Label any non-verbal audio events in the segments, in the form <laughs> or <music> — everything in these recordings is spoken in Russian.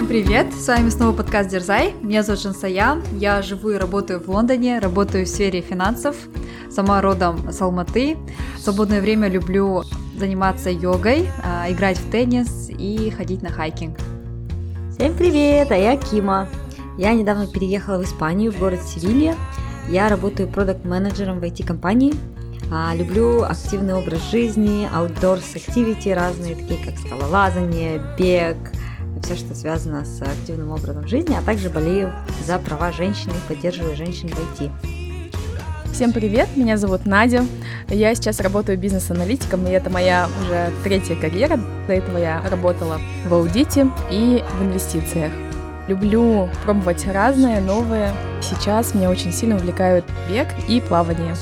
Всем привет! С вами снова подкаст Дерзай. Меня зовут Жансая. Я живу и работаю в Лондоне, работаю в сфере финансов. Сама родом с Алматы. В свободное время люблю заниматься йогой, а, играть в теннис и ходить на хайкинг. Всем привет! А я Кима. Я недавно переехала в Испанию, в город Севилья. Я работаю продукт-менеджером в IT-компании. А, люблю активный образ жизни, outdoors activity разные, такие как скалолазание, бег, все, что связано с активным образом жизни, а также болею за права женщин и поддерживаю женщин в IT. Всем привет, меня зовут Надя. Я сейчас работаю бизнес-аналитиком, и это моя уже третья карьера. До этого я работала в аудите и в инвестициях. Люблю пробовать разное, новое. Сейчас меня очень сильно увлекают бег и плавание.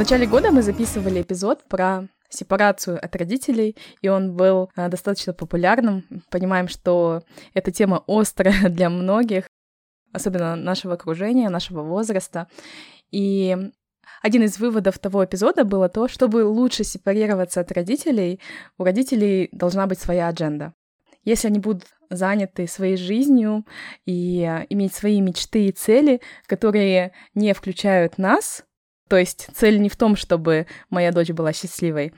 Начале года мы записывали эпизод про сепарацию от родителей, и он был а, достаточно популярным. Понимаем, что эта тема острая <laughs> для многих, особенно нашего окружения, нашего возраста. И один из выводов того эпизода было то, чтобы лучше сепарироваться от родителей, у родителей должна быть своя адженда. Если они будут заняты своей жизнью и а, иметь свои мечты и цели, которые не включают нас, то есть цель не в том, чтобы моя дочь была счастливой,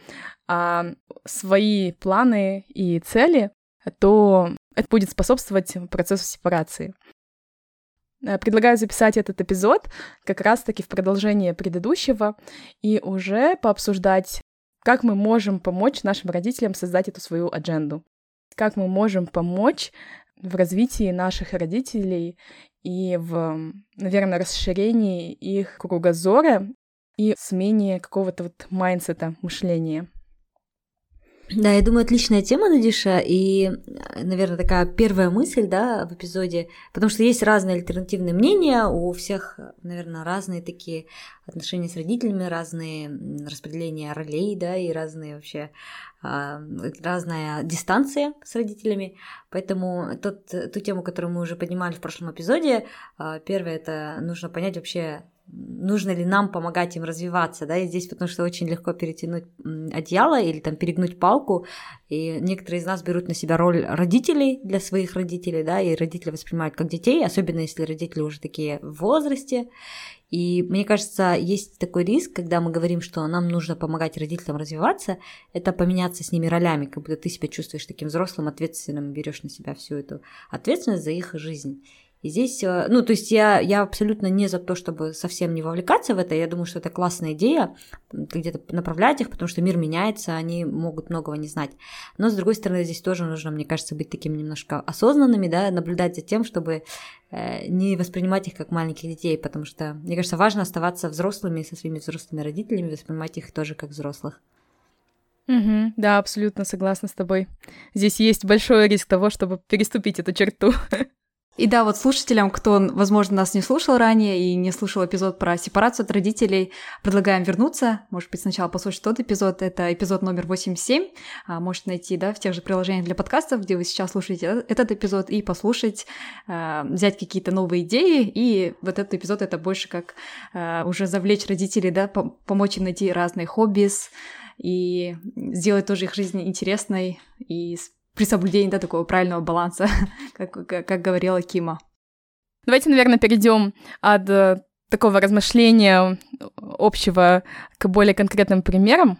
а свои планы и цели, то это будет способствовать процессу сепарации. Э, предлагаю записать этот эпизод как раз-таки в продолжение предыдущего и уже пообсуждать, как мы можем помочь нашим родителям создать эту свою адженду, как мы можем помочь в развитии наших родителей и в, наверное, расширении их кругозора и смене какого-то вот mindset а, мышления. Да, я думаю, отличная тема, Надиша, и, наверное, такая первая мысль, да, в эпизоде, потому что есть разные альтернативные мнения, у всех, наверное, разные такие отношения с родителями, разные распределения ролей, да, и разные вообще а, разная дистанция с родителями, поэтому тот, ту тему, которую мы уже поднимали в прошлом эпизоде, а, первое это нужно понять вообще, нужно ли нам помогать им развиваться, да, и здесь потому что очень легко перетянуть одеяло или там перегнуть палку, и некоторые из нас берут на себя роль родителей для своих родителей, да, и родители воспринимают как детей, особенно если родители уже такие в возрасте, и мне кажется, есть такой риск, когда мы говорим, что нам нужно помогать родителям развиваться, это поменяться с ними ролями, как будто ты себя чувствуешь таким взрослым, ответственным, берешь на себя всю эту ответственность за их жизнь. И здесь, э, ну, то есть я, я абсолютно не за то, чтобы совсем не вовлекаться в это. Я думаю, что это классная идея, где-то направлять их, потому что мир меняется, они могут многого не знать. Но, с другой стороны, здесь тоже нужно, мне кажется, быть таким немножко осознанными, да, наблюдать за тем, чтобы э, не воспринимать их как маленьких детей, потому что, мне кажется, важно оставаться взрослыми со своими взрослыми родителями, воспринимать их тоже как взрослых. Угу, да, абсолютно согласна с тобой. Здесь есть большой риск того, чтобы переступить эту черту. <laughs> И да, вот слушателям, кто, возможно, нас не слушал ранее и не слушал эпизод про сепарацию от родителей, предлагаем вернуться. Может быть, сначала послушать тот эпизод. Это эпизод номер 87. А, можете найти, да, в тех же приложениях для подкастов, где вы сейчас слушаете этот эпизод, и послушать, а, взять какие-то новые идеи. И вот этот эпизод — это больше как а, уже завлечь родителей, да, помочь им найти разные хобби и сделать тоже их жизнь интересной и при соблюдении да, такого правильного баланса, <laughs> как, как, как говорила Кима. Давайте, наверное, перейдем от э, такого размышления общего к более конкретным примерам.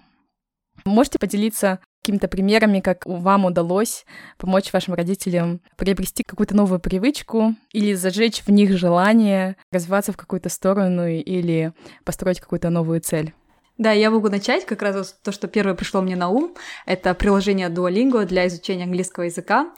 Можете поделиться какими-то примерами, как вам удалось помочь вашим родителям приобрести какую-то новую привычку или зажечь в них желание развиваться в какую-то сторону или построить какую-то новую цель? Да, я могу начать. Как раз то, что первое пришло мне на ум, это приложение Duolingo для изучения английского языка.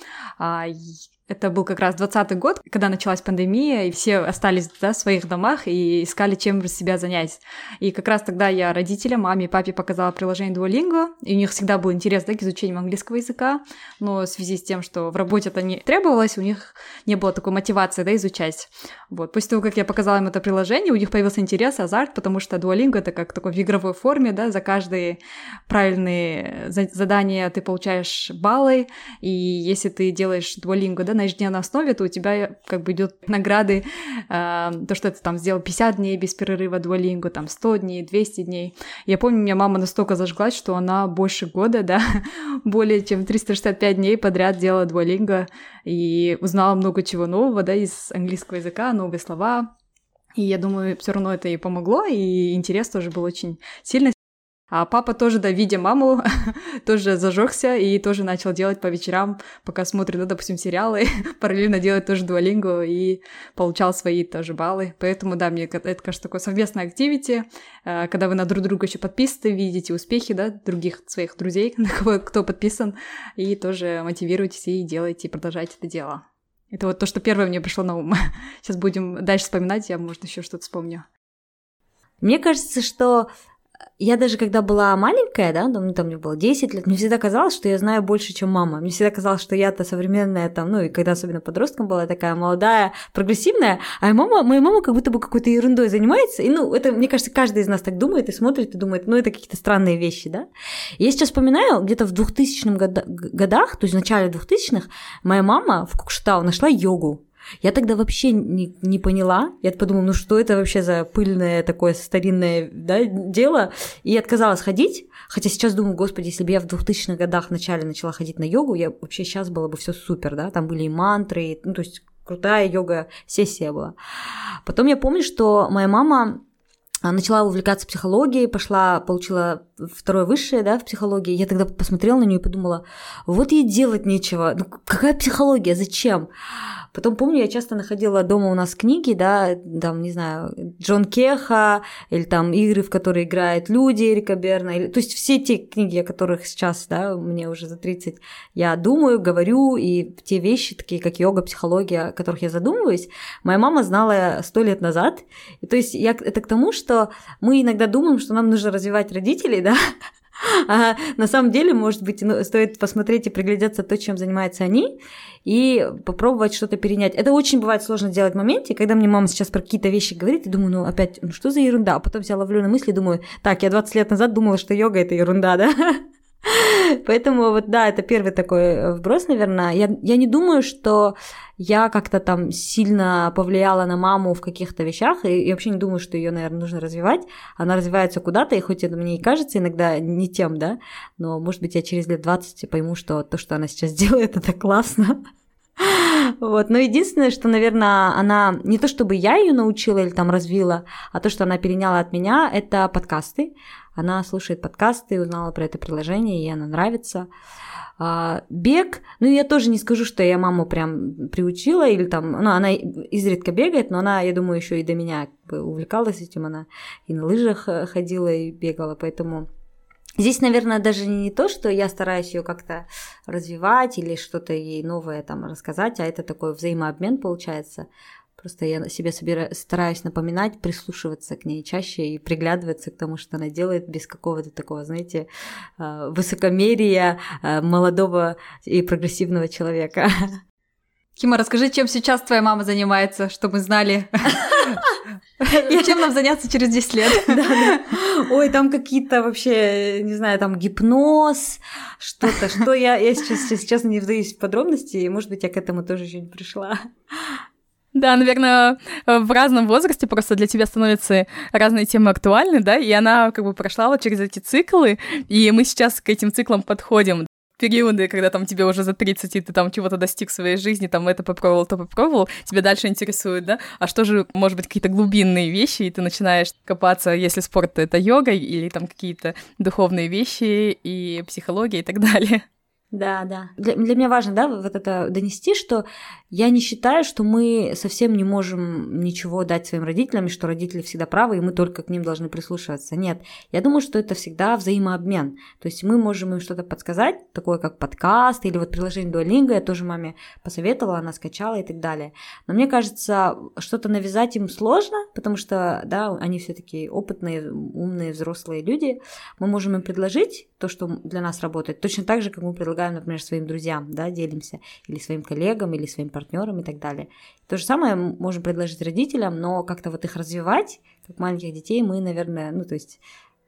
Это был как раз 20 год, когда началась пандемия, и все остались да, в своих домах и искали, чем себя занять. И как раз тогда я родителям, маме и папе показала приложение Duolingo, и у них всегда был интерес да, к изучению английского языка, но в связи с тем, что в работе это не требовалось, у них не было такой мотивации да, изучать. Вот. После того, как я показала им это приложение, у них появился интерес, азарт, потому что Duolingo это как такой в игровой форме, да, за каждые правильные задания ты получаешь баллы, и если ты делаешь Duolingo, да, да, на ежедневной основе, то у тебя как бы идет награды, э, то, что ты там сделал 50 дней без перерыва дуалингу, там 100 дней, 200 дней. Я помню, у меня мама настолько зажглась, что она больше года, да, <laughs> более чем 365 дней подряд делала дуалинго и узнала много чего нового, да, из английского языка, новые слова, и я думаю, все равно это ей помогло, и интерес тоже был очень сильный. А папа тоже, да, видя маму, <laughs> тоже зажегся и тоже начал делать по вечерам, пока смотрит, ну, допустим, сериалы, <laughs> параллельно делать тоже дуалингу и получал свои тоже баллы. Поэтому, да, мне это, кажется, такое совместное активити, э, когда вы на друг друга еще подписаны, видите успехи, да, других своих друзей, <laughs> на кого кто подписан, и тоже мотивируйтесь и делайте, и продолжайте это дело. Это вот то, что первое мне пришло на ум. Сейчас будем дальше вспоминать, я, может, еще что-то вспомню. Мне кажется, что я даже когда была маленькая, да, ну, там мне было 10 лет, мне всегда казалось, что я знаю больше, чем мама. Мне всегда казалось, что я-то современная, там, ну, и когда особенно подростком была, такая молодая, прогрессивная, а мама, моя мама как будто бы какой-то ерундой занимается. И, ну, это, мне кажется, каждый из нас так думает и смотрит, и думает, ну, это какие-то странные вещи, да. Я сейчас вспоминаю, где-то в 2000 годах, то есть в начале 2000-х, моя мама в Кукштау нашла йогу. Я тогда вообще не, не поняла. Я подумала, ну что это вообще за пыльное такое старинное да, дело? И отказалась ходить. Хотя сейчас думаю, господи, если бы я в 2000-х годах вначале начала ходить на йогу, я вообще сейчас было бы все супер, да? Там были и мантры, ну то есть крутая йога-сессия была. Потом я помню, что моя мама начала увлекаться психологией, пошла, получила второе высшее, да, в психологии. Я тогда посмотрела на нее и подумала, вот ей делать нечего. Ну, какая психология, зачем? Потом помню, я часто находила дома у нас книги, да, там, не знаю, Джон Кеха, или там игры, в которые играют люди Эрика Берна, или, то есть все те книги, о которых сейчас, да, мне уже за 30, я думаю, говорю, и те вещи, такие как йога, психология, о которых я задумываюсь, моя мама знала сто лет назад. И, то есть я, это к тому, что мы иногда думаем, что нам нужно развивать родителей, да, <laughs> а на самом деле, может быть, ну, стоит посмотреть и приглядеться то, чем занимаются они, и попробовать что-то перенять. Это очень бывает сложно делать в моменте, когда мне мама сейчас про какие-то вещи говорит, и думаю, ну опять, ну что за ерунда? А потом я ловлю на мысли думаю, так, я 20 лет назад думала, что йога это ерунда, да? <laughs> <laughs> Поэтому вот да, это первый такой э, вброс, наверное. Я, я не думаю, что я как-то там сильно повлияла на маму в каких-то вещах, и я вообще не думаю, что ее, наверное, нужно развивать. Она развивается куда-то, и хоть это мне и кажется иногда не тем, да, но, может быть, я через лет 20 пойму, что то, что она сейчас <laughs> делает, это классно. <gasps> Вот, но единственное, что, наверное, она не то чтобы я ее научила или там развила, а то, что она переняла от меня, это подкасты. Она слушает подкасты, узнала про это приложение, ей оно нравится. А, бег, ну я тоже не скажу, что я маму прям приучила, или там, ну она изредка бегает, но она, я думаю, еще и до меня увлекалась этим, она и на лыжах э, ходила и бегала, поэтому Здесь, наверное, даже не то, что я стараюсь ее как-то развивать или что-то ей новое там рассказать, а это такой взаимообмен получается. Просто я себе собира... стараюсь напоминать, прислушиваться к ней чаще и приглядываться к тому, что она делает без какого-то такого, знаете, а, высокомерия а, молодого и прогрессивного человека. Кима, расскажи, чем сейчас твоя мама занимается, чтобы мы знали, чем нам заняться через 10 лет. Ой, там какие-то вообще, не знаю, там гипноз, что-то, что я, я сейчас, честно, не вдаюсь в подробности, и, может быть, я к этому тоже еще не пришла. Да, наверное, в разном возрасте просто для тебя становятся разные темы актуальны, да, и она как бы прошла вот через эти циклы, и мы сейчас к этим циклам подходим периоды, когда там тебе уже за 30, и ты там чего-то достиг в своей жизни, там это попробовал, то попробовал, тебя дальше интересует, да? А что же, может быть, какие-то глубинные вещи, и ты начинаешь копаться, если спорт, то это йога, или там какие-то духовные вещи, и психология, и так <laughs> далее. Да, да. Для, для меня важно, да, вот это донести, что я не считаю, что мы совсем не можем ничего дать своим родителям, и что родители всегда правы, и мы только к ним должны прислушиваться. Нет, я думаю, что это всегда взаимообмен. То есть мы можем им что-то подсказать, такое как подкаст или вот приложение Duolingo, я тоже маме посоветовала, она скачала и так далее. Но мне кажется, что-то навязать им сложно, потому что, да, они все таки опытные, умные, взрослые люди. Мы можем им предложить то, что для нас работает, точно так же, как мы предлагаем например, своим друзьям, да, делимся, или своим коллегам, или своим партнерам и так далее. То же самое можем предложить родителям, но как-то вот их развивать, как маленьких детей, мы, наверное, ну, то есть,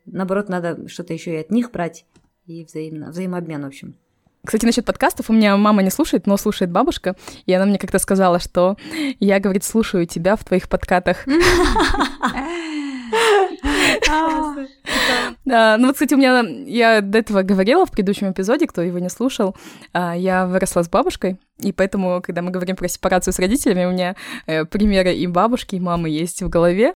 наоборот, надо что-то еще и от них брать, и взаимно, взаимообмен, в общем. Кстати, насчет подкастов у меня мама не слушает, но слушает бабушка, и она мне как-то сказала, что я, говорит, слушаю тебя в твоих подкатах. <laughs> <laughs> Да, ну вот, кстати, у меня, я до этого говорила в предыдущем эпизоде, кто его не слушал, а, я выросла с бабушкой, и поэтому, когда мы говорим про сепарацию с родителями, у меня э, примеры и бабушки, и мамы есть в голове.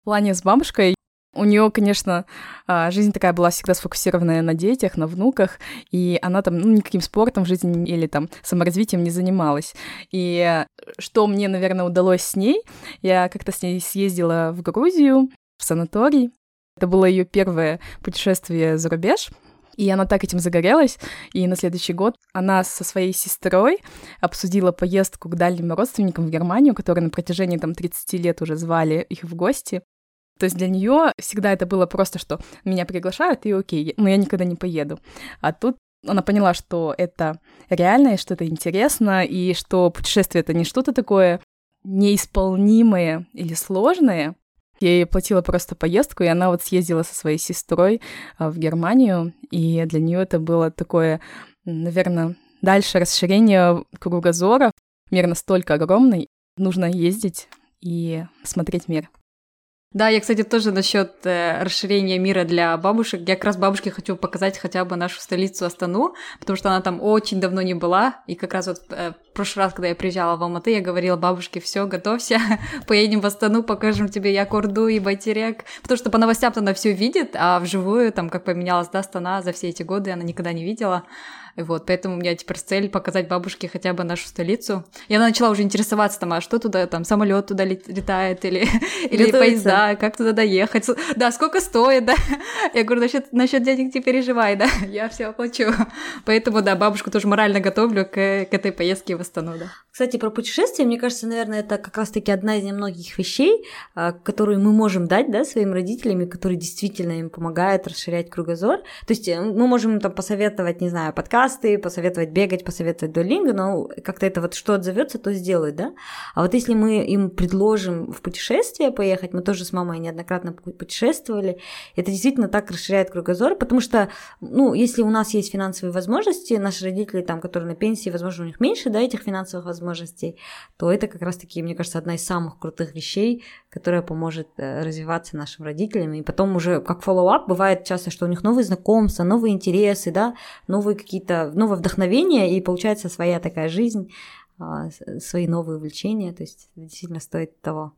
В плане с бабушкой у нее, конечно, а, жизнь такая была всегда сфокусированная на детях, на внуках, и она там ну, никаким спортом в жизни или там саморазвитием не занималась. И что мне, наверное, удалось с ней, я как-то с ней съездила в Грузию, в санаторий. Это было ее первое путешествие за рубеж, и она так этим загорелась, и на следующий год она со своей сестрой обсудила поездку к дальним родственникам в Германию, которые на протяжении там 30 лет уже звали их в гости. То есть для нее всегда это было просто, что меня приглашают, и окей, но я никогда не поеду. А тут она поняла, что это реально, и что это интересно, и что путешествие — это не что-то такое неисполнимое или сложное. Я ей платила просто поездку, и она вот съездила со своей сестрой а, в Германию, и для нее это было такое, наверное, дальше расширение кругозора. Мир настолько огромный, нужно ездить и смотреть мир. Да, я, кстати, тоже насчет э, расширения мира для бабушек. Я как раз бабушке хочу показать хотя бы нашу столицу Астану, потому что она там очень давно не была. И как раз вот э, в прошлый раз, когда я приезжала в Алматы, я говорила бабушке, все, готовься, <laughs> поедем в Астану, покажем тебе Якорду и Байтерек. Потому что по новостям она все видит, а вживую, там, как поменялась, да, Астана за все эти годы, она никогда не видела. Вот, поэтому у меня теперь цель показать бабушке хотя бы нашу столицу. Она начала уже интересоваться там, а что туда, там, самолет туда летает или, <laughs> или поезда, как туда доехать. Да, сколько стоит, <laughs> да. Я говорю, насчет, насчет денег не переживай, <laughs> да, я все оплачу. Поэтому, да, бабушку тоже морально готовлю к, к этой поездке в Астану, да. Кстати, про путешествия, мне кажется, наверное, это как раз-таки одна из немногих вещей, а, которую мы можем дать, да, своим родителям, которые действительно им помогают расширять кругозор. То есть э, мы можем там посоветовать, не знаю, подкаст подкасты, посоветовать бегать, посоветовать Duolingo, но как-то это вот что отзовется, то сделают, да? А вот если мы им предложим в путешествие поехать, мы тоже с мамой неоднократно путешествовали, это действительно так расширяет кругозор, потому что, ну, если у нас есть финансовые возможности, наши родители там, которые на пенсии, возможно, у них меньше, да, этих финансовых возможностей, то это как раз-таки, мне кажется, одна из самых крутых вещей, которая поможет э, развиваться нашим родителям. И потом уже как follow-up бывает часто, что у них новые знакомства, новые интересы, да, новые какие-то какие-то новое вдохновение, и получается своя такая жизнь, а, свои новые увлечения, то есть действительно стоит того.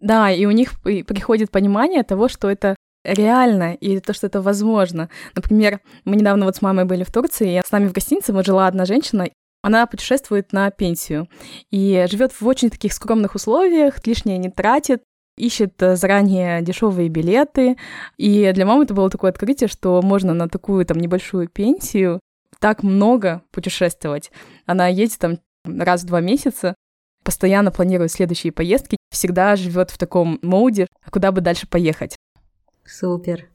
Да, и у них приходит понимание того, что это реально, и то, что это возможно. Например, мы недавно вот с мамой были в Турции, и с нами в гостинице вот жила одна женщина, она путешествует на пенсию и живет в очень таких скромных условиях, лишнее не тратит, ищет э, заранее дешевые билеты. И для мамы это было такое открытие, что можно на такую там небольшую пенсию так много путешествовать. Она едет там раз в два месяца, постоянно планирует следующие поездки, всегда живет в таком моде, куда бы дальше поехать. Супер.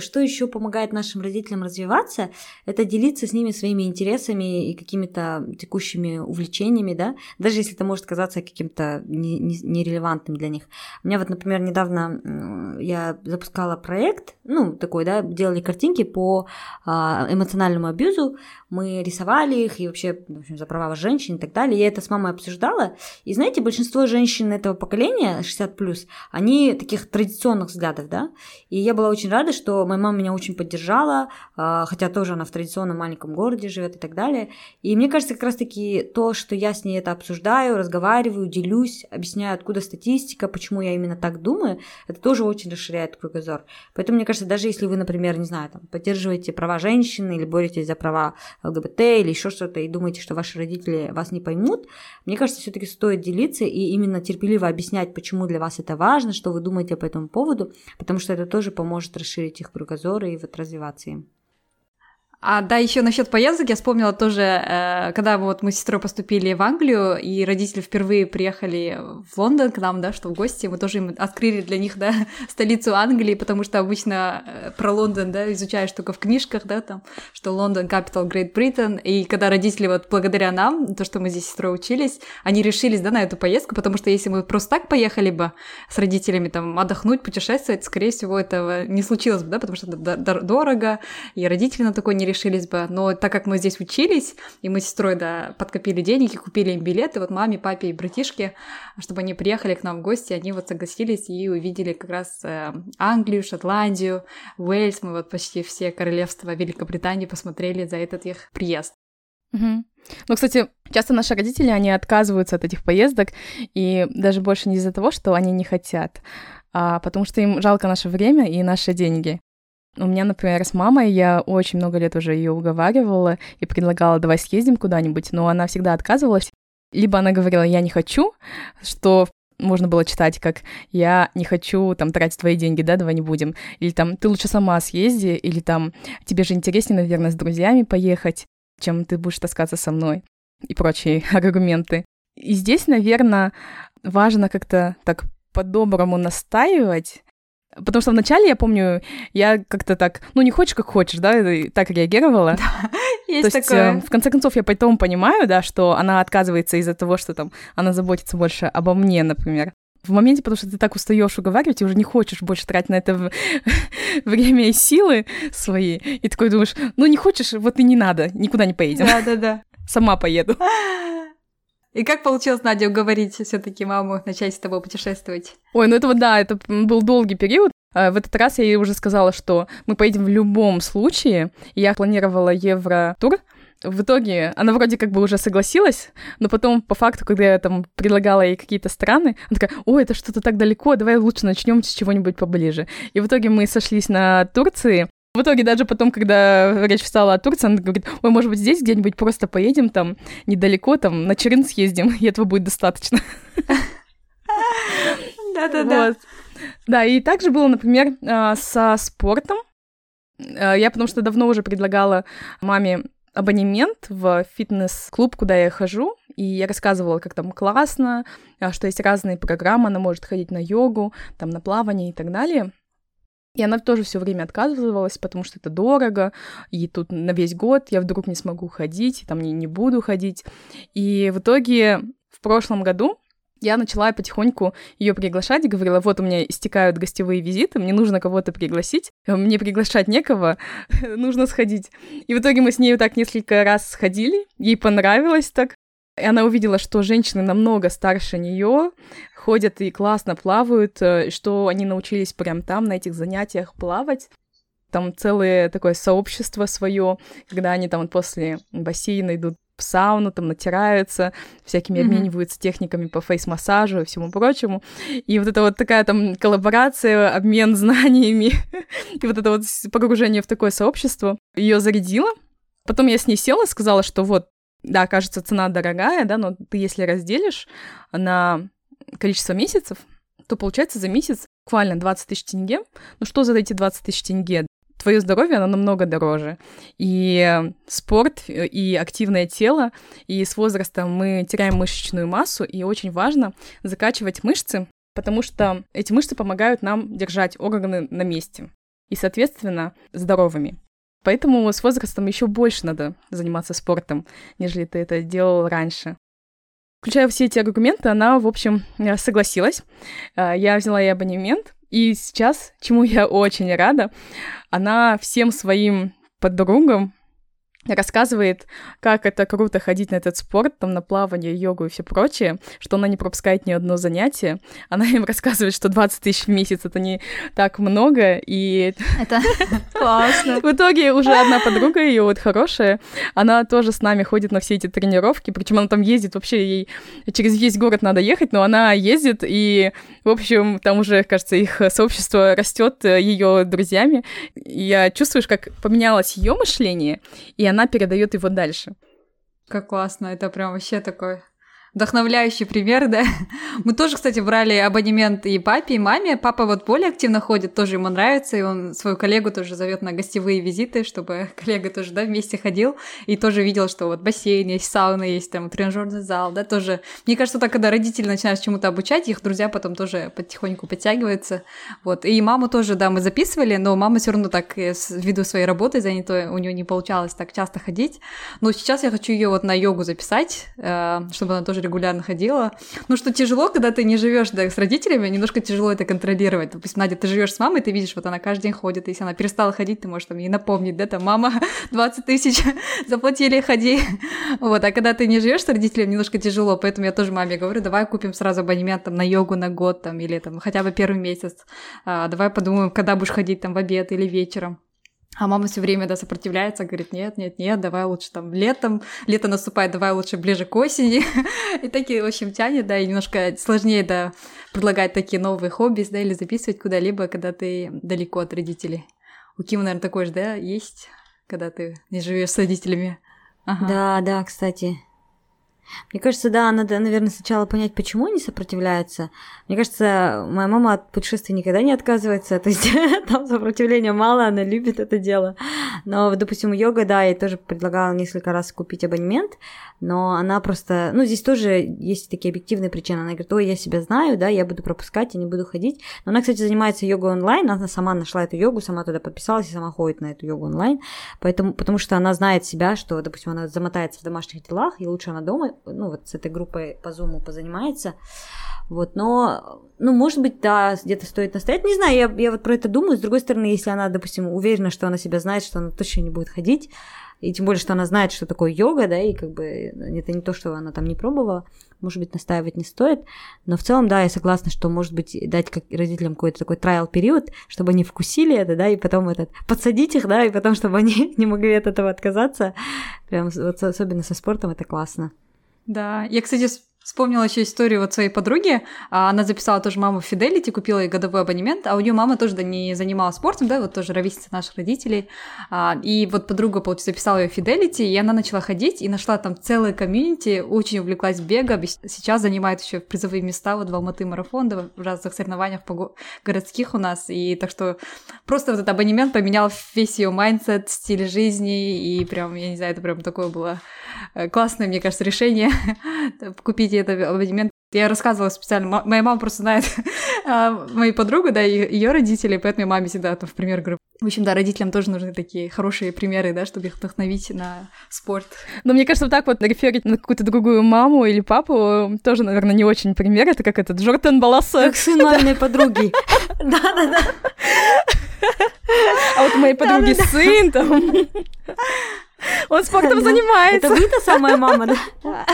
Что еще помогает нашим родителям развиваться, это делиться с ними своими интересами и какими-то текущими увлечениями, да, даже если это может казаться каким-то нерелевантным для них. У меня вот, например, недавно я запускала проект, ну, такой, да, делали картинки по а, эмоциональному абьюзу, мы рисовали их и вообще, в общем, за права женщин и так далее. Я это с мамой обсуждала, и знаете, большинство женщин этого поколения, 60+, они таких традиционных взглядов, да, и я была очень рада, что моя мама меня очень поддержала, а, хотя тоже она в традиционном маленьком городе живет и так далее. И мне кажется, как раз-таки то, что я с ней это обсуждаю, разговариваю, делюсь, объясняю, откуда статистика, почему я именно так думаю, это тоже очень расширяет кругозор. Поэтому, мне кажется, даже если вы, например, не знаю, там, поддерживаете права женщины или боретесь за права ЛГБТ или еще что-то, и думаете, что ваши родители вас не поймут, мне кажется, все-таки стоит делиться и именно терпеливо объяснять, почему для вас это важно, что вы думаете по этому поводу, потому что это тоже поможет расширить их кругозора и вот развиваться им. А да, еще насчет поездок. Я вспомнила тоже, э, когда вот мы с сестрой поступили в Англию, и родители впервые приехали в Лондон к нам, да, что в гости, мы тоже им открыли для них, да, <laughs> столицу Англии, потому что обычно э, про Лондон, да, изучаешь только в книжках, да, там, что Лондон capital Great Britain, и когда родители вот благодаря нам, то, что мы здесь с сестрой учились, они решились, да, на эту поездку, потому что если мы просто так поехали бы с родителями, там, отдохнуть, путешествовать, скорее всего, этого не случилось бы, да, потому что это дорого, и родители на такой не решились бы. Но так как мы здесь учились, и мы с сестрой, да, подкопили денег и купили им билеты, вот маме, папе и братишке, чтобы они приехали к нам в гости, они вот согласились и увидели как раз э, Англию, Шотландию, Уэльс, мы вот почти все королевства Великобритании посмотрели за этот их приезд. Угу. Ну, кстати, часто наши родители, они отказываются от этих поездок, и даже больше не из-за того, что они не хотят, а потому что им жалко наше время и наши деньги. У меня, например, с мамой я очень много лет уже ее уговаривала и предлагала, давай съездим куда-нибудь, но она всегда отказывалась. Либо она говорила, я не хочу, что можно было читать как «я не хочу там тратить твои деньги, да, давай не будем», или там «ты лучше сама съезди», или там «тебе же интереснее, наверное, с друзьями поехать» чем ты будешь таскаться со мной и прочие <laughs> аргументы. И здесь, наверное, важно как-то так по-доброму настаивать, Потому что вначале, я помню, я как-то так, ну, не хочешь, как хочешь, да, так реагировала. Да, есть То есть, такое. Э, в конце концов, я потом понимаю, да, что она отказывается из-за того, что там она заботится больше обо мне, например в моменте, потому что ты так устаешь уговаривать и уже не хочешь больше тратить на это <laughs> время и силы свои, и такой думаешь, ну не хочешь, вот и не надо, никуда не поедем. Да-да-да. Сама поеду. <laughs> И как получилось, Надя, уговорить все таки маму начать с тобой путешествовать? Ой, ну это вот да, это был долгий период. А, в этот раз я ей уже сказала, что мы поедем в любом случае. Я планировала евро-тур, в итоге она вроде как бы уже согласилась, но потом по факту, когда я там предлагала ей какие-то страны, она такая, ой, это что-то так далеко, давай лучше начнем с чего-нибудь поближе. И в итоге мы сошлись на Турции, в итоге даже потом, когда речь встала о Турции, она говорит, ой, может быть, здесь где-нибудь просто поедем там недалеко, там на Черын съездим, <laughs> и этого будет достаточно. Да-да-да. Да, и также было, например, а, со спортом. А, я потому что давно уже предлагала маме абонемент в фитнес-клуб, куда я хожу, и я рассказывала, как там классно, а, что есть разные программы, она может ходить на йогу, там на плавание и так далее. И она тоже все время отказывалась, потому что это дорого, и тут на весь год я вдруг не смогу ходить, там не, не буду ходить. И в итоге в прошлом году я начала потихоньку ее приглашать говорила, вот у меня истекают гостевые визиты, мне нужно кого-то пригласить, мне приглашать некого, <laughs> нужно сходить. И в итоге мы с ней так несколько раз сходили, ей понравилось так, и она увидела, что женщины намного старше нее ходят и классно плавают, э, что они научились прям там, на этих занятиях плавать там целое такое сообщество свое, когда они там после бассейна идут в сауну, там натираются, всякими mm-hmm. обмениваются техниками по фейс-массажу и всему прочему. И вот это вот такая там коллаборация, обмен <laughs> знаниями, и вот это вот погружение в такое сообщество ее зарядило. Потом я с ней села, сказала, что вот, да, кажется, цена дорогая, да, но ты если разделишь на количество месяцев, то получается за месяц буквально 20 тысяч тенге. Ну что за эти 20 тысяч тенге? твое здоровье, оно намного дороже. И спорт, и активное тело, и с возрастом мы теряем мышечную массу, и очень важно закачивать мышцы, потому что эти мышцы помогают нам держать органы на месте и, соответственно, здоровыми. Поэтому с возрастом еще больше надо заниматься спортом, нежели ты это делал раньше. Включая все эти аргументы, она, в общем, согласилась. А, я взяла ей абонемент, и сейчас, чему я очень рада, она всем своим подругам рассказывает, как это круто ходить на этот спорт, там, на плавание, йогу и все прочее, что она не пропускает ни одно занятие. Она им <laughs> рассказывает, что 20 тысяч в месяц — это не так много, и... Это <laughs> классно. В итоге уже одна подруга ее вот хорошая, она тоже с нами ходит на все эти тренировки, причем она там ездит, вообще ей через весь город надо ехать, но она ездит, и, в общем, там уже, кажется, их сообщество растет э, ее друзьями. Я чувствуешь, как поменялось ее мышление, и она передает его дальше. Как классно, это прям вообще такой вдохновляющий пример, да. <laughs> Мы тоже, кстати, брали абонемент и папе, и маме. Папа вот более активно ходит, тоже ему нравится, и он свою коллегу тоже зовет на гостевые визиты, чтобы <laughs> коллега тоже, да, вместе ходил, и тоже видел, что вот бассейн есть, сауна есть, там, тренажерный зал, да, тоже. Мне кажется, так, когда родители начинают чему-то обучать, их друзья потом тоже потихоньку подтягиваются, вот. И маму тоже, да, мы записывали, но мама все равно так, э, ввиду своей работы занятой, у нее не получалось так часто ходить. Но сейчас я хочу ее вот на йогу записать, э, чтобы она тоже тоже регулярно ходила. Ну, что тяжело, когда ты не живешь да, с родителями, немножко тяжело это контролировать. Допустим, Надя, ты живешь с мамой, ты видишь, вот она каждый день ходит, если она перестала ходить, ты можешь там ей напомнить, да, там, мама, <laughs> 20 тысяч <laughs> заплатили, ходи. <laughs> Вот, а когда ты не живешь с родителями, немножко тяжело, поэтому я тоже маме говорю, давай купим сразу абонемент там на йогу на год, там, или там хотя бы первый месяц. А, давай подумаем, когда будешь ходить там в обед или вечером. А мама все время, да, сопротивляется, говорит, нет, нет, нет, давай лучше там летом, лето наступает, давай лучше ближе к осени. <laughs> и такие, в общем, тянет, да, и немножко сложнее, да, предлагать такие новые хобби, да, или записывать куда-либо, когда ты далеко от родителей. У Кима, наверное, такой же, да, есть, когда ты не живешь с родителями. Ага. Да, да, кстати. Мне кажется, да, надо, наверное, сначала понять, почему они сопротивляются. Мне кажется, моя мама от путешествий никогда не отказывается, <laughs> то есть там сопротивления мало, она любит это дело. Но, допустим, йога, да, я тоже предлагала несколько раз купить абонемент, но она просто, ну, здесь тоже есть такие объективные причины. Она говорит, ой, я себя знаю, да, я буду пропускать, я не буду ходить. Но она, кстати, занимается йогой онлайн, она сама нашла эту йогу, сама туда подписалась и сама ходит на эту йогу онлайн, поэтому, потому что она знает себя, что, допустим, она замотается в домашних делах, и лучше она дома, ну, вот с этой группой по зуму позанимается. Вот, но, ну, может быть, да, где-то стоит настоять. Не знаю, я, я вот про это думаю. С другой стороны, если она, допустим, уверена, что она себя знает, что она точно не будет ходить, и тем более, что она знает, что такое йога, да, и как бы это не то, что она там не пробовала, может быть, настаивать не стоит, но в целом, да, я согласна, что, может быть, дать как родителям какой-то такой трайл период, чтобы они вкусили это, да, и потом этот, подсадить их, да, и потом, чтобы они <laughs> не могли от этого отказаться, прям вот особенно со спортом это классно. Да, я, кстати, Вспомнила еще историю вот своей подруги. А, она записала тоже маму в Fidelity, купила ей годовой абонемент, а у нее мама тоже да, не занималась спортом, да, вот тоже ровесница наших родителей. А, и вот подруга, получается, записала ее в Fidelity, и она начала ходить и нашла там целое комьюнити, очень увлеклась бегом. Сейчас занимает еще призовые места вот в Алматы марафон, да, в разных соревнованиях по городских у нас. И так что просто вот этот абонемент поменял весь ее mindset, стиль жизни, и прям, я не знаю, это прям такое было классное, мне кажется, решение <laughs> купить этот абонемент. Я рассказывала специально, моя мама просто знает <laughs> а, мою подругу, да, и ее родители, поэтому я маме всегда там в пример говорю. В общем, да, родителям тоже нужны такие хорошие примеры, да, чтобы их вдохновить на спорт. Но мне кажется, вот так вот реферить на какую-то другую маму или папу тоже, наверное, не очень пример. Это как этот Джордан Баласа. Как сын маминой подруги. <laughs> Да-да-да. А вот у моей подруги сын там... Он спортом занимается. Это вы-то самая мама, да? <laughs>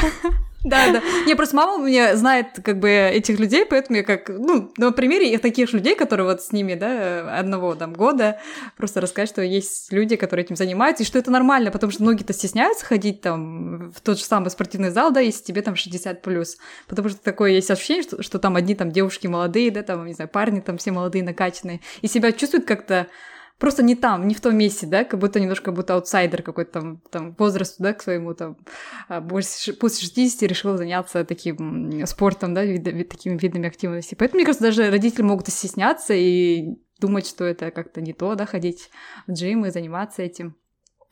Да, да. Не, просто мама у меня знает как бы этих людей, поэтому я как, ну, на примере таких людей, которые вот с ними, да, одного там года, просто рассказать, что есть люди, которые этим занимаются, и что это нормально, потому что многие-то стесняются ходить там в тот же самый спортивный зал, да, если тебе там 60+. плюс, Потому что такое есть ощущение, что, что там одни там девушки молодые, да, там, не знаю, парни там все молодые, накачанные, и себя чувствуют как-то просто не там, не в том месте, да, как будто немножко будто аутсайдер какой-то там, там возрасту, да, к своему там, а, после 60 решил заняться таким спортом, да, вид, вид, такими видами активности. Поэтому, мне кажется, даже родители могут стесняться и думать, что это как-то не то, да, ходить в джим и заниматься этим.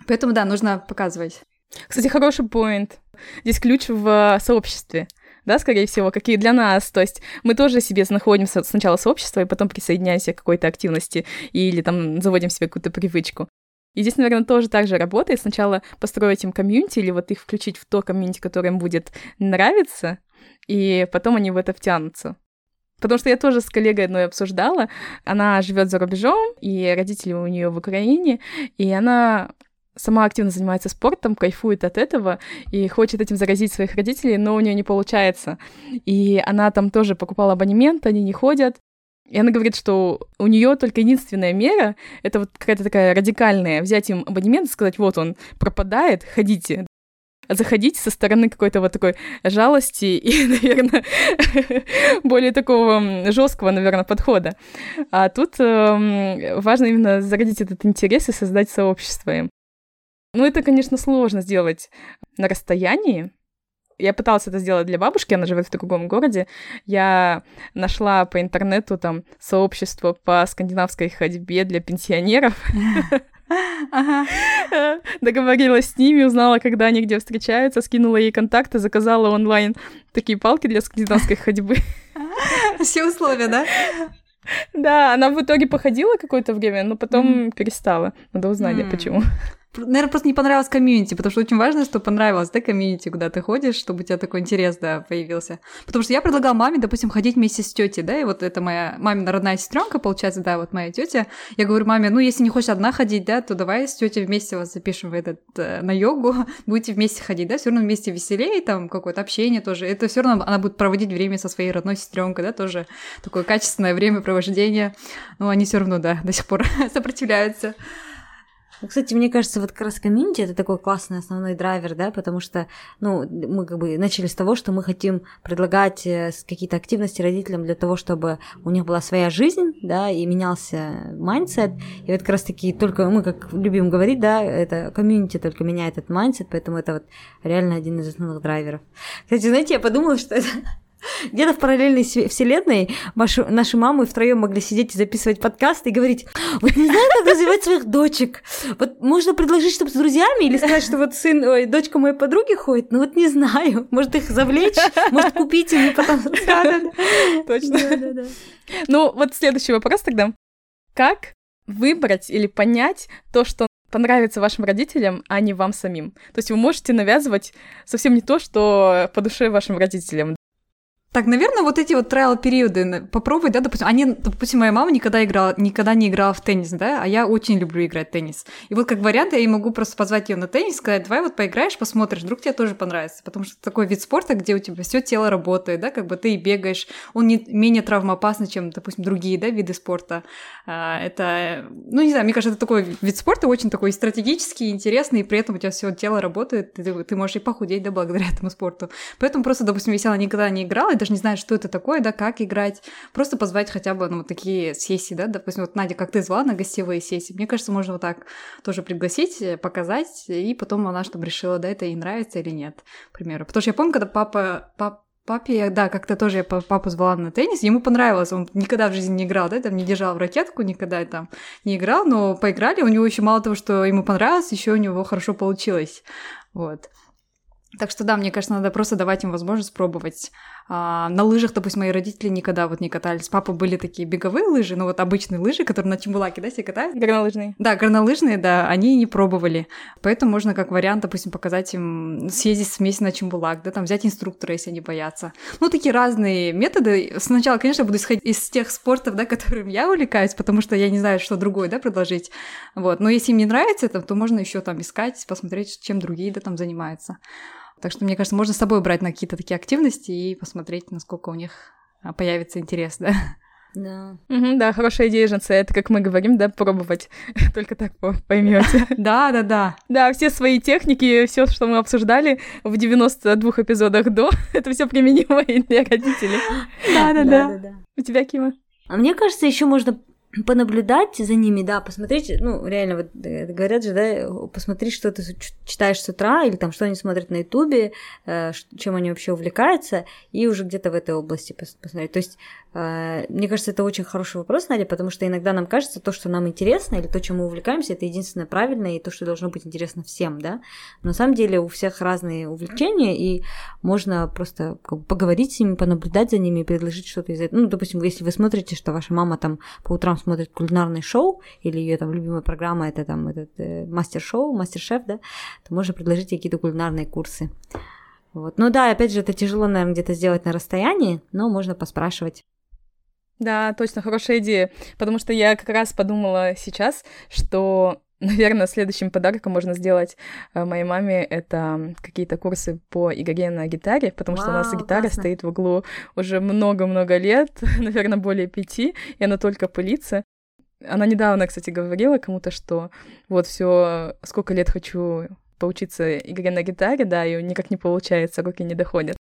Поэтому, да, нужно показывать. Кстати, хороший поинт. Здесь ключ в сообществе да, скорее всего, какие для нас. То есть мы тоже себе находим сначала сообщество, и потом присоединяемся к какой-то активности или там заводим себе какую-то привычку. И здесь, наверное, тоже так же работает. Сначала построить им комьюнити или вот их включить в то комьюнити, которое им будет нравиться, и потом они в это втянутся. Потому что я тоже с коллегой одной обсуждала. Она живет за рубежом, и родители у нее в Украине, и она сама активно занимается спортом, кайфует от этого и хочет этим заразить своих родителей, но у нее не получается. И она там тоже покупала абонемент, они не ходят. И она говорит, что у нее только единственная мера — это вот какая-то такая радикальная, взять им абонемент и сказать, вот он пропадает, ходите, заходить со стороны какой-то вот такой жалости и, <laughs> наверное, более такого жесткого, наверное, подхода. А тут э, важно именно зародить этот интерес и создать сообщество им. Ну, это, конечно, сложно сделать на расстоянии. Я пыталась это сделать для бабушки, она живет в другом городе. Я нашла по интернету там сообщество по скандинавской ходьбе для пенсионеров. Договорилась с ними, узнала, когда они где встречаются, скинула ей контакты, заказала онлайн такие палки для скандинавской ходьбы. Все условия, да? Да, она в итоге походила какое-то время, но потом перестала. Надо узнать, почему. Наверное, просто не понравилось комьюнити, потому что очень важно, чтобы понравилось, да, комьюнити, куда ты ходишь, чтобы у тебя такой интерес, да, появился. Потому что я предлагала маме, допустим, ходить вместе с тетей, да, и вот это моя мамина родная сестренка, получается, да, вот моя тетя. Я говорю маме, ну, если не хочешь одна ходить, да, то давай с тетей вместе вас запишем в этот, э, на йогу, <laughs> будете вместе ходить, да, все равно вместе веселее, там, какое-то общение тоже. Это все равно она будет проводить время со своей родной сестренкой, да, тоже такое качественное времяпровождение. Но они все равно, да, до сих пор <laughs> сопротивляются. Ну, кстати, мне кажется, вот как раз комьюнити это такой классный основной драйвер, да, потому что, ну, мы как бы начали с того, что мы хотим предлагать э, какие-то активности родителям для того, чтобы у них была своя жизнь, да, и менялся mindset. И вот как раз таки только мы, как любим говорить, да, это комьюнити только меняет этот mindset, поэтому это вот реально один из основных драйверов. Кстати, знаете, я подумала, что это где-то в параллельной вселенной ваши, наши мамы втроем могли сидеть и записывать подкаст и говорить, вот не знаю, как развивать своих дочек. Вот можно предложить, чтобы с друзьями, или сказать, что вот сын, ой, дочка моей подруги ходит, ну вот не знаю, может их завлечь, может купить и потом... <laughs> Точно. Ну, вот следующий вопрос тогда. Как выбрать или понять то, что понравится вашим родителям, а не вам самим. То есть вы можете навязывать совсем не то, что по душе вашим родителям. Так, наверное, вот эти вот трайл-периоды попробовать, да, допустим, они, допустим, моя мама никогда играла, никогда не играла в теннис, да, а я очень люблю играть в теннис. И вот как вариант я ей могу просто позвать ее на теннис, сказать, давай вот поиграешь, посмотришь, вдруг тебе тоже понравится, потому что такой вид спорта, где у тебя все тело работает, да, как бы ты и бегаешь, он не менее травмоопасный, чем, допустим, другие, да, виды спорта. А, это, ну, не знаю, мне кажется, это такой вид спорта очень такой стратегический, интересный, и при этом у тебя все тело работает, ты, ты можешь и похудеть, да, благодаря этому спорту. Поэтому просто, допустим, если она никогда не играла, даже не знает, что это такое, да, как играть, просто позвать хотя бы, ну, вот такие сессии, да, допустим, вот Надя, как ты звала на гостевые сессии, мне кажется, можно вот так тоже пригласить, э, показать, и потом она чтобы решила, да, это ей нравится или нет, к примеру. Потому что я помню, когда папа, папа Папе, да, как-то тоже я папу звала на теннис, ему понравилось, он никогда в жизни не играл, да, там не держал в ракетку, никогда там не играл, но поиграли, у него еще мало того, что ему понравилось, еще у него хорошо получилось, вот. Так что да, мне кажется, надо просто давать им возможность пробовать. А, на лыжах, допустим, мои родители никогда вот не катались. Папа были такие беговые лыжи, ну вот обычные лыжи, которые на Чембулаке, да, все катают. Горнолыжные. Да, горнолыжные, да, они не пробовали. Поэтому можно как вариант, допустим, показать им съездить вместе на Чембулак, да, там взять инструктора, если они боятся. Ну, такие разные методы. Сначала, конечно, буду исходить из тех спортов, да, <laughs> которым я увлекаюсь, потому что я не знаю, что другое, да, предложить. Вот. Но если им не нравится это, то можно еще там искать, посмотреть, чем другие, да, там занимаются. Так что, мне кажется, можно с собой брать на какие-то такие активности и посмотреть, насколько у них а, появится интерес, да. Да. Угу, да, хорошая идея, Женце. Это, как мы говорим, да, пробовать. <laughs> Только так поймете. <laughs> Да, да, да. Да, все свои техники, все, что мы обсуждали в 92 эпизодах до, <laughs> это все применимо и для родителей. Да, да, да. У тебя, Кима? А мне кажется, еще можно понаблюдать за ними, да, посмотреть, ну, реально, вот э, говорят же, да, посмотреть, что ты читаешь с утра, или там, что они смотрят на Ютубе, э, чем они вообще увлекаются, и уже где-то в этой области посмотреть. То есть мне кажется, это очень хороший вопрос, Надя, потому что иногда нам кажется, то, что нам интересно, или то, чем мы увлекаемся, это единственное правильное, и то, что должно быть интересно всем, да. Но на самом деле у всех разные увлечения, и можно просто поговорить с ними, понаблюдать за ними предложить что-то из этого. Ну, допустим, если вы смотрите, что ваша мама там по утрам смотрит кулинарное шоу, или ее там любимая программа это там этот э, мастер-шоу, мастер-шеф, да, то можно предложить какие-то кулинарные курсы. Вот. Ну да, опять же, это тяжело, наверное, где-то сделать на расстоянии, но можно поспрашивать. Да, точно, хорошая идея. Потому что я как раз подумала сейчас, что <laughs> Наверное, следующим подарком можно сделать э, моей маме это какие-то курсы по игре на гитаре, потому Вау, что у нас гитара классно. стоит в углу уже много-много лет, <laughs> наверное, более пяти, и она только пылится. Она недавно, кстати, говорила кому-то, что вот все, сколько лет хочу поучиться игре на гитаре, да, и никак не получается, руки не доходят.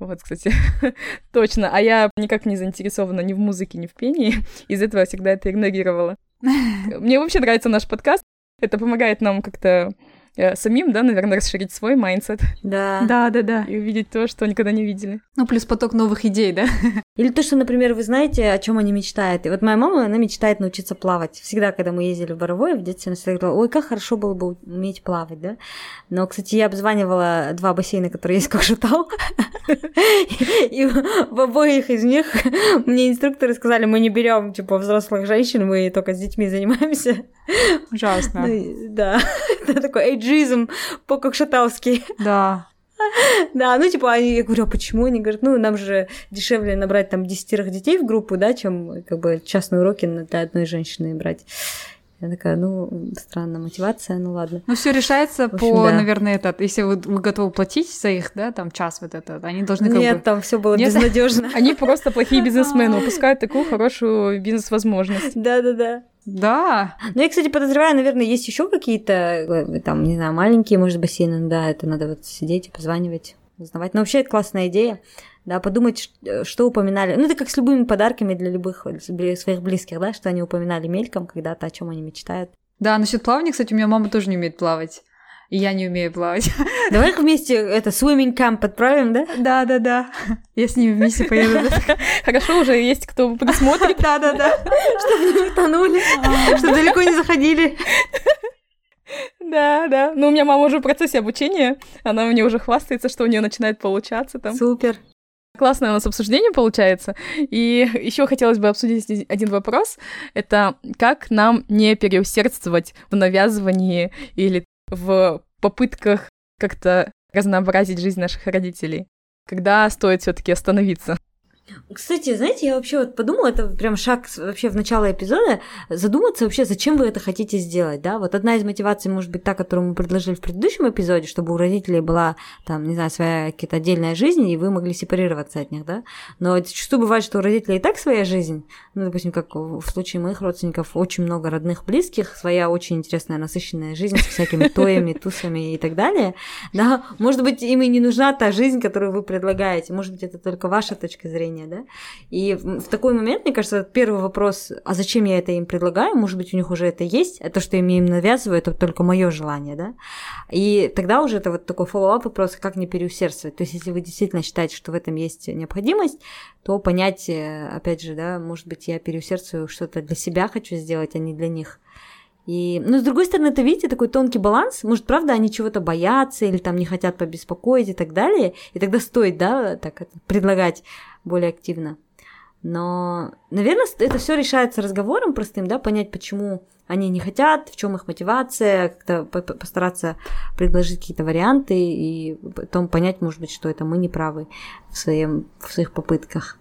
Вот, кстати, <laughs> точно. А я никак не заинтересована ни в музыке, ни в пении. <laughs> Из этого всегда это игнорировала. <laughs> Мне вообще нравится наш подкаст. Это помогает нам как-то самим, да, наверное, расширить свой mindset. Да. Да, да, да. И увидеть то, что никогда не видели. Ну, плюс поток новых идей, да? <laughs> Или то, что, например, вы знаете, о чем они мечтают. И вот моя мама, она мечтает научиться плавать. Всегда, когда мы ездили в Боровое, в детстве, она всегда говорила, ой, как хорошо было бы уметь плавать, да? Но, кстати, я обзванивала два бассейна, которые есть в Кокшетау. И в обоих из них мне инструкторы сказали, мы не берем, типа, взрослых женщин, мы только с детьми занимаемся. Ужасно. Ну да, Это <laughs> такой эйджизм по-кокшетауски. Да. <laughs> Да, ну типа, они, я говорю, а почему? Они говорят, ну нам же дешевле набрать там десятерых детей в группу, да, чем как бы частные уроки для одной женщины брать. Я такая, ну, странная мотивация, ну ладно. Ну, все решается общем, по, да. наверное, этот, если вы, вы готовы платить за их, да, там час вот этот, они должны как Нет, бы... там все было Нет? безнадежно. <laughs> Они просто плохие бизнесмены, упускают такую хорошую бизнес-возможность. Да-да-да. Да. Ну, я, кстати, подозреваю, наверное, есть еще какие-то, э, там, не знаю, маленькие, может, бассейны, да, это надо вот сидеть и позванивать, узнавать. Но вообще это классная идея да, подумать, э, что упоминали. Ну, это как с любыми подарками для любых своих близких, да, что они упоминали мельком когда-то, о чем они мечтают. Да, насчет плавания, кстати, у меня мама тоже не умеет плавать. И я не умею плавать. <laughs> Давай их вместе это swimming camp отправим, да? Да, да, да. Я с ними вместе поеду. <laughs> Хорошо, уже есть кто присмотрит. Да, да, да. Чтобы не утонули, чтобы далеко не заходили. Да, да. Ну, у меня мама уже в процессе обучения. Она мне уже хвастается, что у нее начинает получаться там. Супер. Классное у нас обсуждение получается. И еще хотелось бы обсудить один вопрос. Это как нам не переусердствовать в навязывании или в попытках как-то разнообразить жизнь наших родителей? Когда стоит все-таки остановиться? Кстати, знаете, я вообще вот подумала, это прям шаг вообще в начало эпизода, задуматься вообще, зачем вы это хотите сделать, да? Вот одна из мотиваций может быть та, которую мы предложили в предыдущем эпизоде, чтобы у родителей была, там, не знаю, своя какая-то отдельная жизнь, и вы могли сепарироваться от них, да? Но зачастую бывает, что у родителей и так своя жизнь, ну, допустим, как в случае моих родственников, очень много родных, близких, своя очень интересная, насыщенная жизнь с всякими тоями, тусами и так далее, да? Может быть, им и не нужна та жизнь, которую вы предлагаете, может быть, это только ваша точка зрения, желания, да. И в такой момент, мне кажется, первый вопрос, а зачем я это им предлагаю, может быть, у них уже это есть, а то, что я им навязываю, это только мое желание, да. И тогда уже это вот такой follow-up вопрос, как не переусердствовать. То есть, если вы действительно считаете, что в этом есть необходимость, то понять, э, опять же, да, может быть, я переусердствую, что-то для себя хочу сделать, а не для них. И, но с другой стороны, это, видите, такой тонкий баланс. Может, правда, они чего-то боятся или там не хотят побеспокоить и так далее. И тогда стоит, да, так предлагать более активно. Но, наверное, это все решается разговором простым, да, понять, почему они не хотят, в чем их мотивация, как-то постараться предложить какие-то варианты и потом понять, может быть, что это мы не правы в, своем, в своих попытках.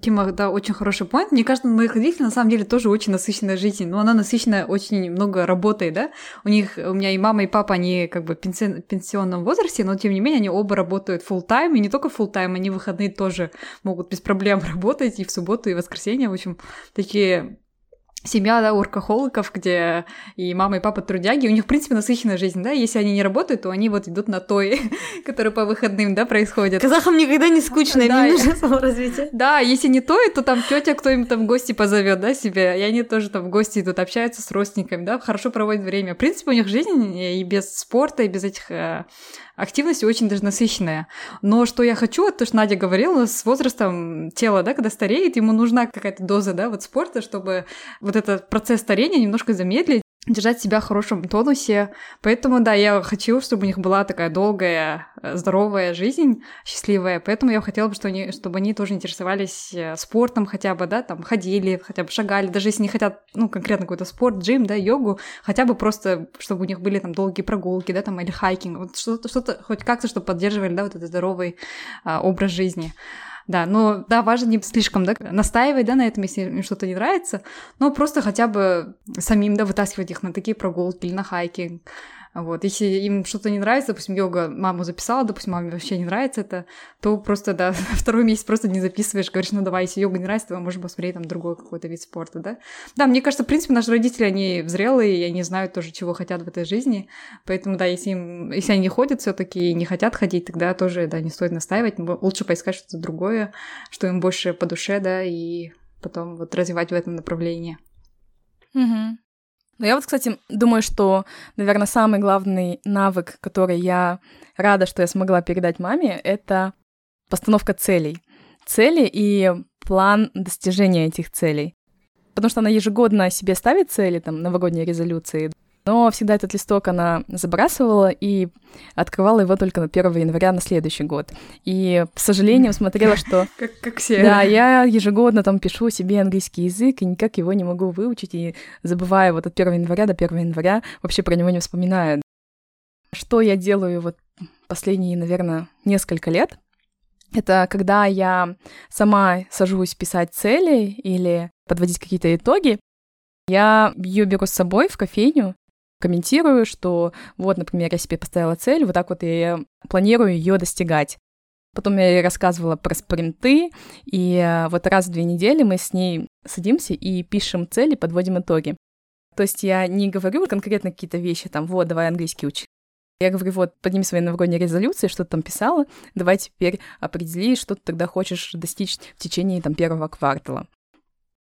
Тима, да, очень хороший point. Мне кажется, у моих родителей на самом деле тоже очень насыщенная жизнь, но она насыщенная очень много работой, да. У них, у меня и мама, и папа, они как бы в пенсионном возрасте, но тем не менее они оба работают full time и не только full time они выходные тоже могут без проблем <laughs> работать и в субботу, и в воскресенье, в общем, такие семья, да, уркохоликов, где и мама, и папа трудяги, у них, в принципе, насыщенная жизнь, да, если они не работают, то они вот идут на той, <laughs> который по выходным, да, происходит. Казахам никогда не скучно, да, им нужно саморазвитие. <laughs> Да, если не то, то там тетя кто им там в гости позовет, да, себе, и они тоже там в гости идут, общаются с родственниками, да, хорошо проводят время. В принципе, у них жизнь и без спорта, и без этих э, активность очень даже насыщенная. Но что я хочу, то, что Надя говорила, с возрастом тело, да, когда стареет, ему нужна какая-то доза, да, вот спорта, чтобы вот этот процесс старения немножко замедлить, держать себя в хорошем тонусе. Поэтому, да, я хочу, чтобы у них была такая долгая, э, здоровая жизнь, счастливая. Поэтому я хотела бы, чтобы они, чтобы они тоже интересовались э, спортом хотя бы, да, там, ходили, хотя бы шагали. Даже если не хотят, ну, конкретно какой-то спорт, джим, да, йогу, хотя бы просто, чтобы у них были там долгие прогулки, да, там, или хайкинг. Вот что-то, что-то хоть как-то, чтобы поддерживали, да, вот этот здоровый а, образ жизни. Да, но да, важно не слишком да, настаивать да, на этом, если им что-то не нравится, но просто хотя бы самим да, вытаскивать их на такие прогулки или на хайкинг, вот, если им что-то не нравится, допустим, йога маму записала, допустим, маме вообще не нравится это, то просто, да, <laughs> второй месяц просто не записываешь, говоришь, ну давай, если йога не нравится, то мы можем посмотреть там другой какой-то вид спорта, да. Да, мне кажется, в принципе, наши родители, они зрелые, и они знают тоже, чего хотят в этой жизни, поэтому, да, если им, если они не ходят все таки и не хотят ходить, тогда тоже, да, не стоит настаивать, лучше поискать что-то другое, что им больше по душе, да, и потом вот развивать в этом направлении. Угу. Но я вот, кстати, думаю, что, наверное, самый главный навык, который я рада, что я смогла передать маме, это постановка целей. Цели и план достижения этих целей. Потому что она ежегодно себе ставит цели, там, новогодние резолюции, но всегда этот листок она забрасывала и открывала его только на 1 января на следующий год. И, к сожалению, смотрела, что... <laughs> Как, как все. Да, я ежегодно там пишу себе английский язык, и никак его не могу выучить, и забываю вот от 1 января до 1 января, вообще про него не вспоминаю. что я делаю вот последние, наверное, несколько лет. Это когда я сама сажусь писать цели или подводить какие-то итоги, я ее беру с собой в кофейню, комментирую, что вот, например, я себе поставила цель, вот так вот я планирую ее достигать. Потом я ей рассказывала про спринты, и э, вот раз в две недели мы с ней садимся и пишем цели, подводим итоги. То есть я не говорю конкретно какие-то вещи, там, вот, давай английский учи. Я говорю, вот, подними свои новогодние резолюции, что ты там писала, давай теперь определи, что ты тогда хочешь достичь в течение там первого квартала.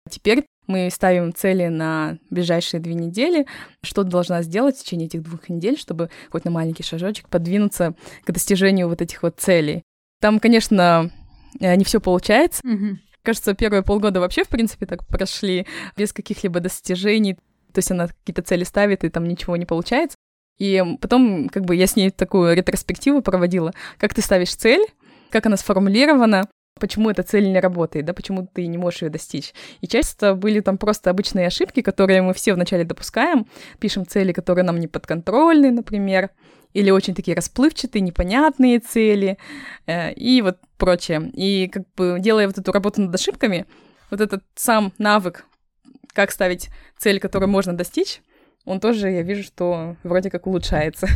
Теперь мы ставим цели на ближайшие две недели, что ты должна сделать в течение этих двух недель, чтобы хоть на маленький шажочек подвинуться к достижению вот этих вот целей. Там, конечно, э, не все получается. Мгм. Кажется, первые полгода вообще, в принципе, так прошли без каких-либо достижений. То есть она какие-то цели ставит, и там ничего не получается. И потом, как бы, я с ней такую ретроспективу проводила. Как ты ставишь цель, как она сформулирована, почему эта цель не работает, да, почему ты не можешь ее достичь. И часто были там просто обычные ошибки, которые мы все вначале допускаем. Пишем цели, которые нам не подконтрольны, например, или очень такие расплывчатые, непонятные цели, э, и вот прочее. И как бы делая вот эту работу над ошибками, вот этот сам навык, как ставить цель, которую можно достичь, он тоже, я вижу, что вроде как улучшается.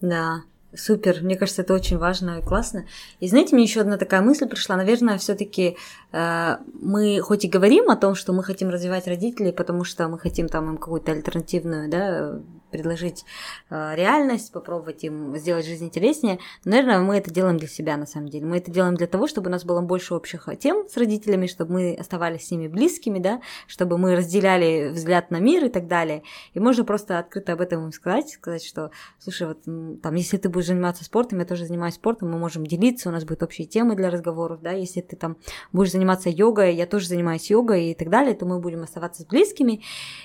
Да, супер. Мне кажется, это очень важно и классно. И знаете, мне еще одна такая мысль пришла. Наверное, все-таки э, мы хоть и говорим о том, что мы хотим развивать родителей, потому что мы хотим там им какую-то альтернативную, да, предложить э, реальность, попробовать им сделать жизнь интереснее. Но, наверное, мы это делаем для себя на самом деле. Мы это делаем для того, чтобы у нас было больше общих тем с родителями, чтобы мы оставались с ними близкими, да, чтобы мы разделяли взгляд на мир и так далее. И можно просто открыто об этом им сказать, сказать, что, слушай, вот там, если ты будешь заниматься спортом, я тоже занимаюсь спортом, мы можем делиться, у нас будут общие темы для разговоров, да, если ты там будешь заниматься йогой, я тоже занимаюсь йогой и так далее, то мы будем оставаться с близкими.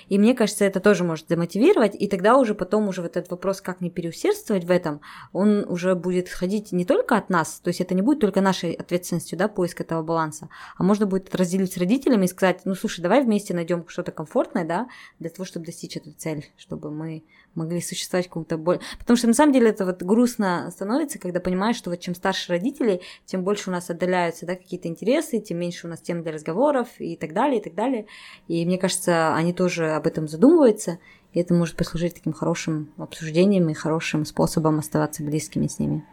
И мне кажется, это тоже может замотивировать, и тогда уже потом уже вот этот вопрос, как не переусердствовать в этом, он уже будет исходить не только от нас, то есть это не будет только нашей ответственностью, да, поиск этого баланса, а можно будет разделить с родителями и сказать, ну, слушай, давай вместе найдем что-то комфортное, да, для того, чтобы достичь эту цель, чтобы мы могли существовать в каком-то более... Потому что на самом деле это вот грустно становится, когда понимаешь, что вот чем старше родители, тем больше у нас отдаляются, да, какие-то интересы, тем меньше у нас тем для разговоров и так далее, и так далее. И мне кажется, они тоже об этом задумываются, и это может послужить таким хорошим обсуждением и хорошим способом оставаться близкими с ними.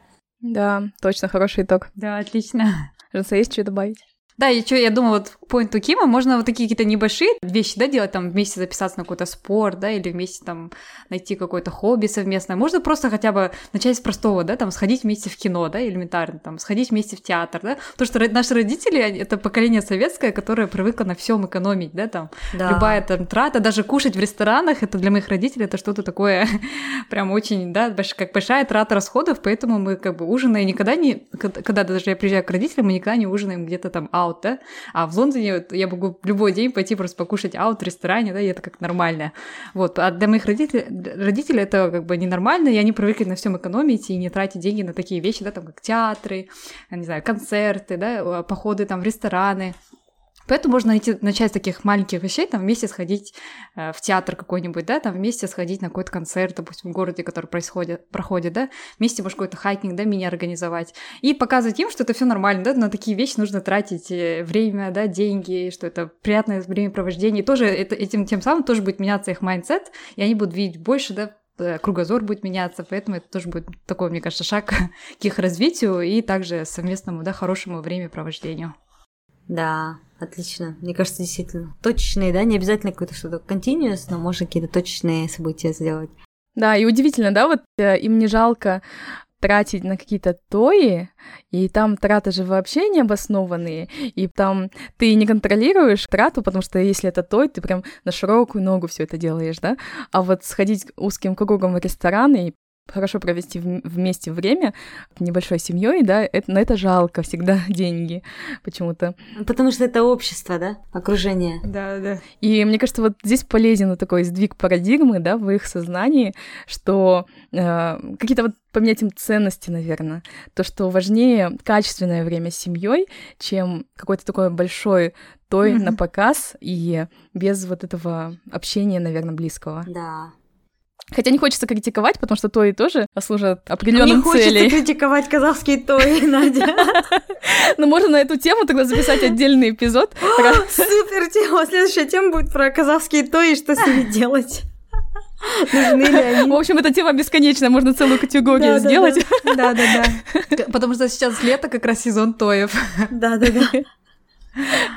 Да, точно, хороший итог. Да, отлично. Жанса, есть что добавить? Да, и что, я думаю, вот к поинту Кима можно вот такие какие-то небольшие вещи, да, делать, там, вместе записаться на какой-то спорт, да, или вместе там найти какое-то хобби совместное. Можно просто хотя бы начать с простого, да, там, сходить вместе в кино, да, элементарно, там, сходить вместе в театр, да, потому что наши родители, это поколение советское, которое привыкло на всем экономить, да, там, Да. любая там трата, даже кушать в ресторанах, это для моих родителей это что-то такое <laughs> прям очень, да, как большая трата расходов, поэтому мы как бы ужинаем никогда не, когда даже я приезжаю к родителям, мы никогда не ужинаем где-то там аут, да, а в Лондоне вот я могу любой день пойти просто покушать аут в ресторане, да, и это как нормально. Вот, а для моих родителей, родителей это как бы ненормально, и они привыкли на всем экономить и не тратить деньги на такие вещи, да, там как театры, не знаю, концерты, да, походы там в рестораны. Поэтому можно найти, начать с таких маленьких вещей, там вместе сходить э, в театр какой-нибудь, да, там вместе сходить на какой-то концерт, допустим, в городе, который происходит, проходит, да, вместе, может, какой-то хайкинг, да, мини-организовать. И показывать им, что это все нормально, да, на такие вещи нужно тратить э, время, да, деньги, что это приятное времяпровождение. И тоже это, этим тем самым тоже будет меняться их mindset, и они будут видеть больше, да, э, кругозор будет меняться, поэтому это тоже будет такой, мне кажется, шаг <laughs> к их развитию и также совместному, да, хорошему времяпровождению. Да, отлично. Мне кажется, действительно. Точечные, да, не обязательно какое-то что-то continuous, но можно какие-то точечные события сделать. Да, и удивительно, да, вот э, им не жалко тратить на какие-то тои, и там траты же вообще не обоснованные, и там ты не контролируешь трату, потому что если это той, ты прям на широкую ногу все это делаешь, да, а вот сходить узким кругом в ресторан и хорошо провести вместе время небольшой семьей, да, это, на это жалко всегда <laughs> деньги почему-то. Потому что это общество, да, окружение. Да, да. И мне кажется, вот здесь полезен вот такой сдвиг парадигмы, да, в их сознании, что э, какие-то вот поменять им ценности, наверное, то, что важнее качественное время с семьей, чем какой-то такой большой той Мгм. на показ и без вот этого общения, наверное, близкого. Да. Хотя не хочется критиковать, потому что то и тоже служат определенным целям. Не хочется критиковать казахский той, <laughs> Надя. Ну, можно на эту тему тогда записать отдельный эпизод. <laughs> Супер тема! Следующая тема будет про казахские той и что с ними <laughs> делать. Нужны ли они? В общем, эта тема бесконечная, можно целую категорию сделать. Да, да, да. Потому что сейчас лето, как раз сезон тоев. Да, да, да.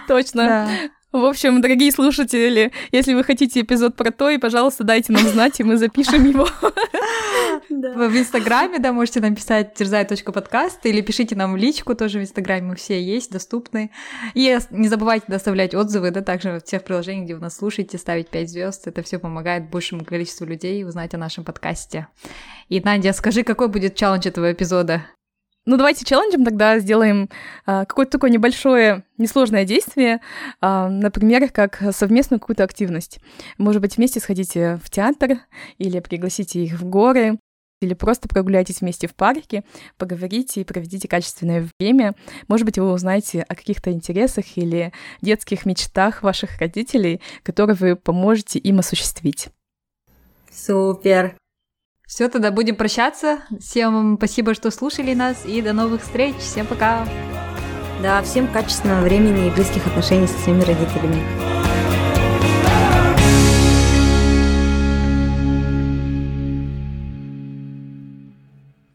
Точно. В общем, дорогие слушатели, если вы хотите эпизод про то, и, пожалуйста, дайте нам знать, и мы запишем его. В Инстаграме, да, можете нам писать терзай.подкаст или пишите нам в личку, тоже в Инстаграме мы все есть, доступны. И не забывайте доставлять отзывы, да, также в тех приложениях, где вы нас слушаете, ставить 5 звезд. Это все помогает большему количеству людей узнать о нашем подкасте. И, Надя, скажи, какой будет челлендж этого эпизода? Ну, давайте челленджем тогда сделаем а, какое-то такое небольшое, несложное действие, а, например, как совместную какую-то активность. Может быть, вместе сходите в театр или пригласите их в горы, или просто прогуляйтесь вместе в парке, поговорите и проведите качественное время. Может быть, вы узнаете о каких-то интересах или детских мечтах ваших родителей, которые вы поможете им осуществить. Супер! Все, тогда будем прощаться. Всем спасибо, что слушали нас, и до новых встреч. Всем пока. Да, всем качественного времени и близких отношений со своими родителями.